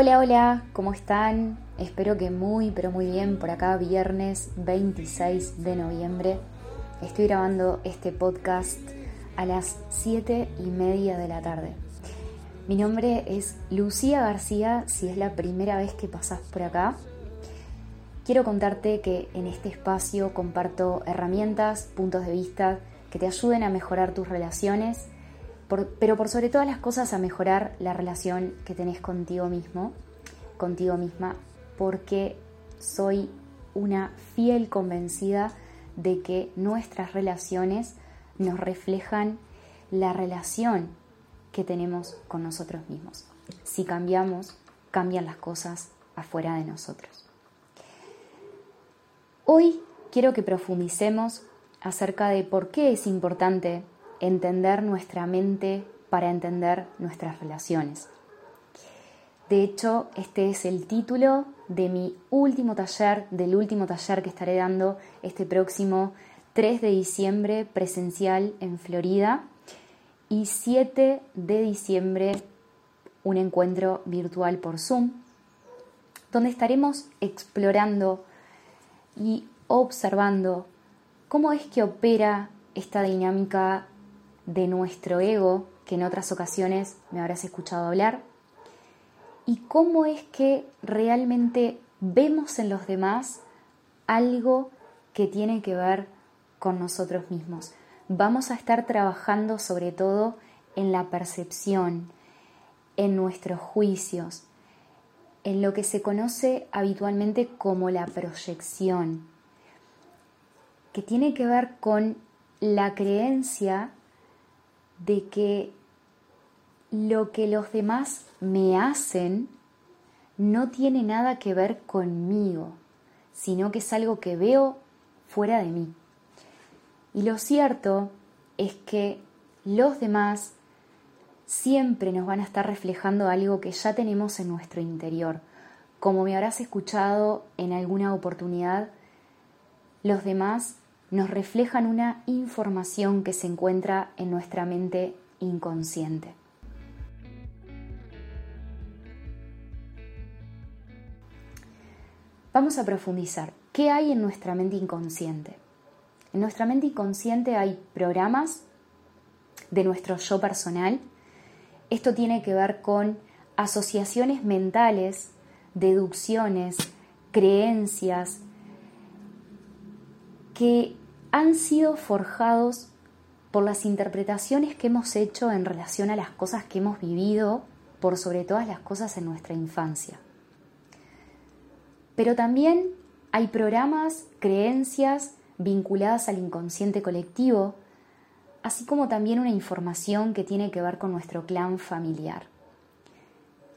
Hola, hola, ¿cómo están? Espero que muy, pero muy bien por acá, viernes 26 de noviembre. Estoy grabando este podcast a las 7 y media de la tarde. Mi nombre es Lucía García, si es la primera vez que pasas por acá. Quiero contarte que en este espacio comparto herramientas, puntos de vista que te ayuden a mejorar tus relaciones pero por sobre todas las cosas a mejorar la relación que tenés contigo mismo, contigo misma, porque soy una fiel convencida de que nuestras relaciones nos reflejan la relación que tenemos con nosotros mismos. Si cambiamos, cambian las cosas afuera de nosotros. Hoy quiero que profundicemos acerca de por qué es importante entender nuestra mente para entender nuestras relaciones. De hecho, este es el título de mi último taller, del último taller que estaré dando este próximo 3 de diciembre presencial en Florida y 7 de diciembre un encuentro virtual por Zoom, donde estaremos explorando y observando cómo es que opera esta dinámica de nuestro ego, que en otras ocasiones me habrás escuchado hablar, y cómo es que realmente vemos en los demás algo que tiene que ver con nosotros mismos. Vamos a estar trabajando sobre todo en la percepción, en nuestros juicios, en lo que se conoce habitualmente como la proyección, que tiene que ver con la creencia de que lo que los demás me hacen no tiene nada que ver conmigo, sino que es algo que veo fuera de mí. Y lo cierto es que los demás siempre nos van a estar reflejando algo que ya tenemos en nuestro interior. Como me habrás escuchado en alguna oportunidad, los demás nos reflejan una información que se encuentra en nuestra mente inconsciente. Vamos a profundizar. ¿Qué hay en nuestra mente inconsciente? En nuestra mente inconsciente hay programas de nuestro yo personal. Esto tiene que ver con asociaciones mentales, deducciones, creencias, que han sido forjados por las interpretaciones que hemos hecho en relación a las cosas que hemos vivido, por sobre todas las cosas en nuestra infancia. Pero también hay programas, creencias vinculadas al inconsciente colectivo, así como también una información que tiene que ver con nuestro clan familiar.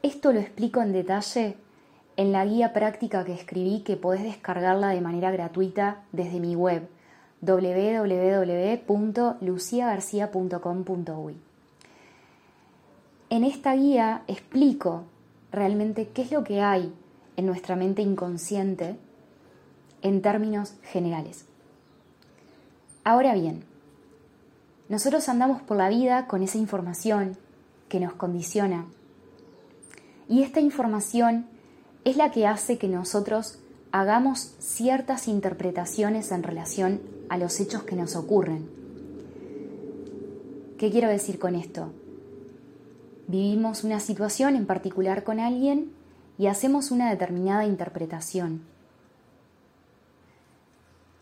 Esto lo explico en detalle en la guía práctica que escribí que podés descargarla de manera gratuita desde mi web www.luciagarcia.com.uy. En esta guía explico realmente qué es lo que hay en nuestra mente inconsciente en términos generales. Ahora bien, nosotros andamos por la vida con esa información que nos condiciona y esta información es la que hace que nosotros hagamos ciertas interpretaciones en relación a los hechos que nos ocurren. ¿Qué quiero decir con esto? Vivimos una situación en particular con alguien y hacemos una determinada interpretación.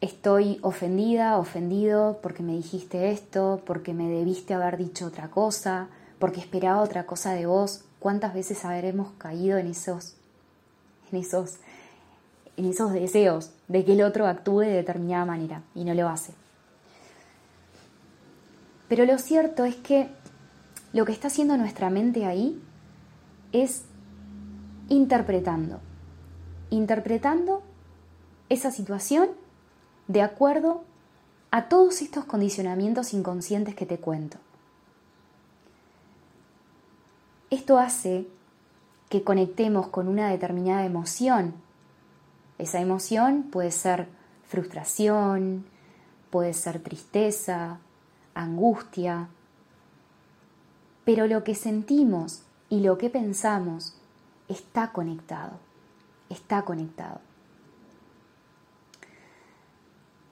Estoy ofendida, ofendido porque me dijiste esto, porque me debiste haber dicho otra cosa, porque esperaba otra cosa de vos. ¿Cuántas veces habremos caído en esos en esos, deseos de que el otro actúe de determinada manera y no lo hace. Pero lo cierto es que lo que está haciendo nuestra mente ahí es interpretando, interpretando esa situación de acuerdo a todos estos condicionamientos inconscientes que te cuento. Esto hace que conectemos con una determinada emoción. Esa emoción puede ser frustración, puede ser tristeza, angustia, pero lo que sentimos y lo que pensamos está conectado, está conectado.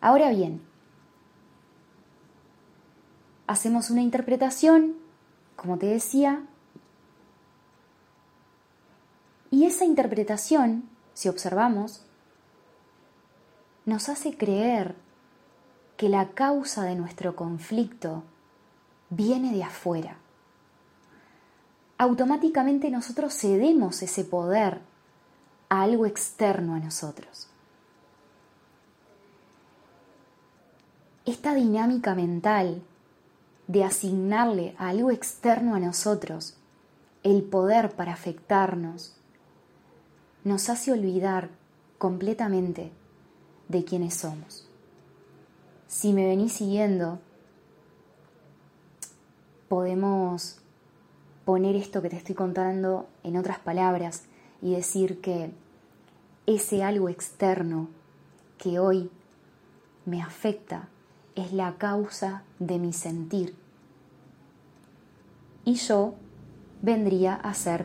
Ahora bien, hacemos una interpretación, como te decía, y esa interpretación, si observamos, nos hace creer que la causa de nuestro conflicto viene de afuera. Automáticamente nosotros cedemos ese poder a algo externo a nosotros. Esta dinámica mental de asignarle a algo externo a nosotros el poder para afectarnos, nos hace olvidar completamente de quiénes somos. Si me venís siguiendo, podemos poner esto que te estoy contando en otras palabras y decir que ese algo externo que hoy me afecta es la causa de mi sentir. Y yo vendría a ser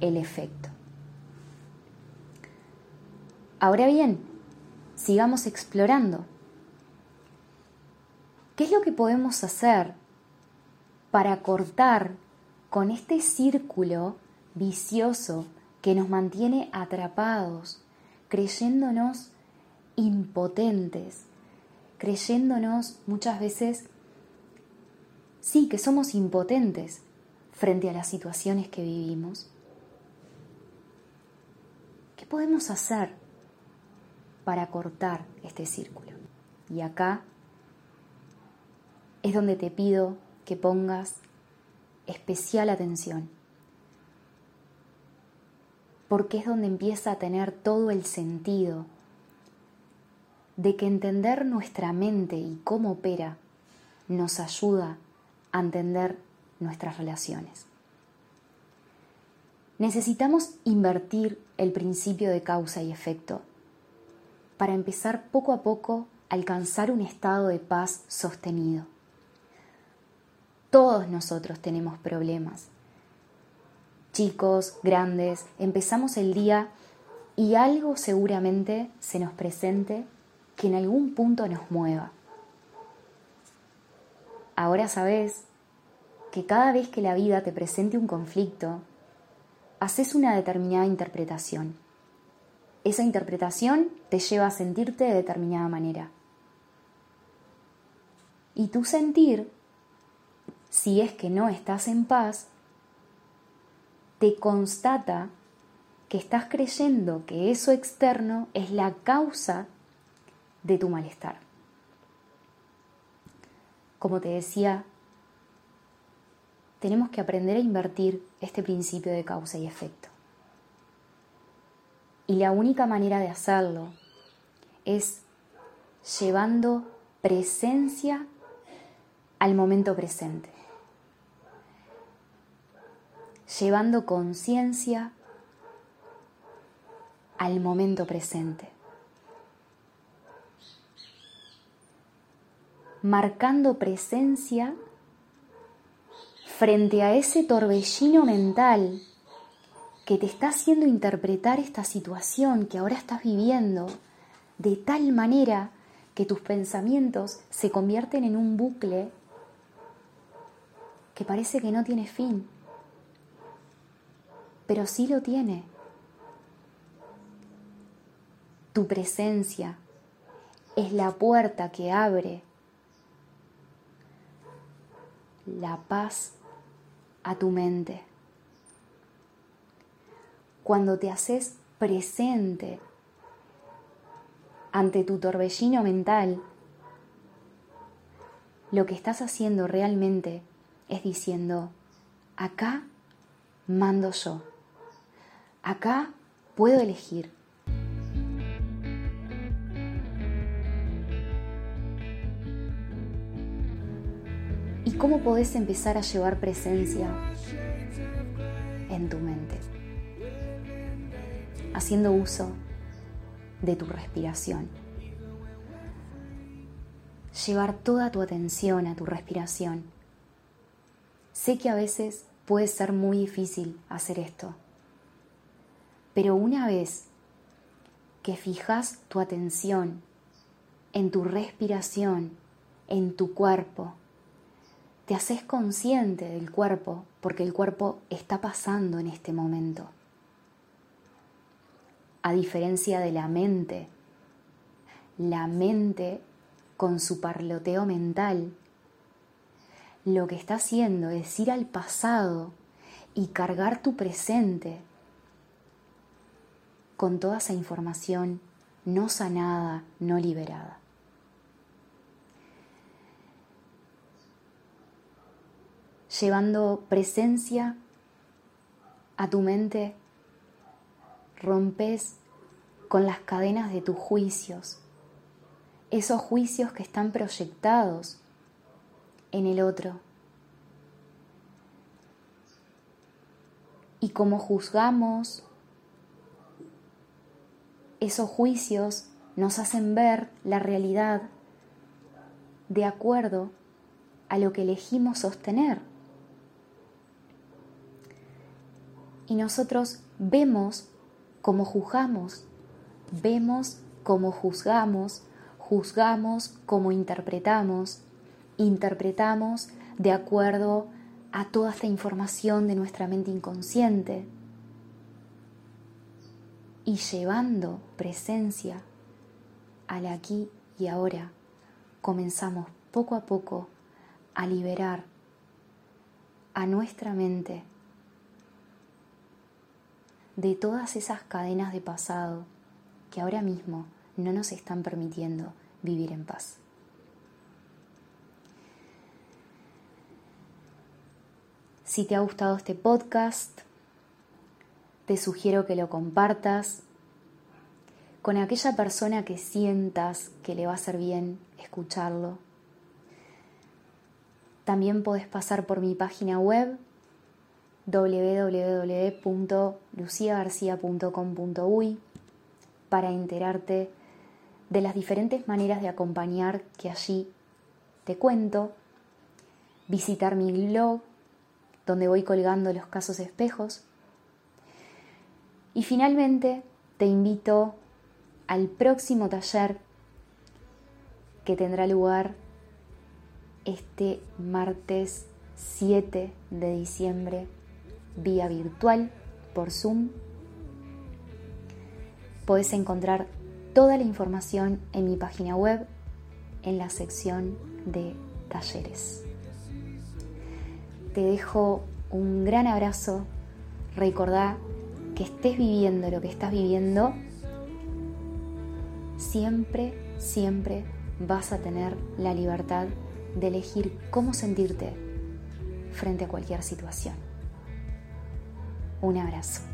el efecto. Ahora bien, sigamos explorando. ¿Qué es lo que podemos hacer para cortar con este círculo vicioso que nos mantiene atrapados, creyéndonos impotentes, creyéndonos muchas veces, sí, que somos impotentes frente a las situaciones que vivimos. ¿Qué podemos hacer para cortar este círculo? Y acá es donde te pido que pongas especial atención, porque es donde empieza a tener todo el sentido de que entender nuestra mente y cómo opera nos ayuda a entender nuestras relaciones. Necesitamos invertir el principio de causa y efecto para empezar poco a poco a alcanzar un estado de paz sostenido. Todos nosotros tenemos problemas. Chicos, grandes, empezamos el día y algo seguramente se nos presente que en algún punto nos mueva. Ahora sabes que cada vez que la vida te presente un conflicto, haces una determinada interpretación. Esa interpretación te lleva a sentirte de determinada manera. Y tu sentir si es que no estás en paz, te constata que estás creyendo que eso externo es la causa de tu malestar. Como te decía, tenemos que aprender a invertir este principio de causa y efecto. Y la única manera de hacerlo es llevando presencia al momento presente. Llevando conciencia al momento presente, marcando presencia frente a ese torbellino mental que te está haciendo interpretar esta situación que ahora estás viviendo de tal manera que tus pensamientos se convierten en un bucle que parece que no tiene fin pero sí lo tiene. Tu presencia es la puerta que abre la paz a tu mente. Cuando te haces presente ante tu torbellino mental, lo que estás haciendo realmente es diciendo, acá mando yo. Acá puedo elegir. ¿Y cómo podés empezar a llevar presencia en tu mente? Haciendo uso de tu respiración. Llevar toda tu atención a tu respiración. Sé que a veces puede ser muy difícil hacer esto Pero una vez que fijas tu atención en tu respiración, en tu cuerpo, te haces consciente del cuerpo porque el cuerpo está pasando en este momento. A diferencia de la mente, la mente con su parloteo mental, lo que está haciendo es ir al pasado y cargar tu presente con toda esa información no sanada, no liberada. Llevando presencia a tu mente, rompes con las cadenas de tus juicios, esos juicios que están proyectados en el otro. Y como juzgamos, esos juicios nos hacen ver la realidad de acuerdo a lo que elegimos sostener. Y nosotros vemos como juzgamos, vemos como juzgamos juzgamos como interpretamos, interpretamos de acuerdo a toda esta información de nuestra mente inconsciente y llevando presencia al aquí y ahora, comenzamos poco a poco a liberar a nuestra mente de todas esas cadenas de pasado que ahora mismo no nos están permitiendo vivir en paz. Si te ha gustado este podcast, te sugiero que lo compartas con aquella persona que sientas que le va a hacer bien escucharlo. También puedes pasar por mi página web www.luciagarcia.com.uy para enterarte de las diferentes maneras de acompañar que allí te cuento, visitar mi blog, donde voy colgando los casos espejos. Y finalmente te invito al próximo taller que tendrá lugar este martes 7 de diciembre vía virtual por Zoom. Puedes encontrar toda la información en mi página web en la sección de talleres. Te dejo un gran abrazo. Recordá que estés viviendo lo que estás viviendo, siempre, siempre vas a tener la libertad de elegir cómo sentirte frente a cualquier situación. Un abrazo.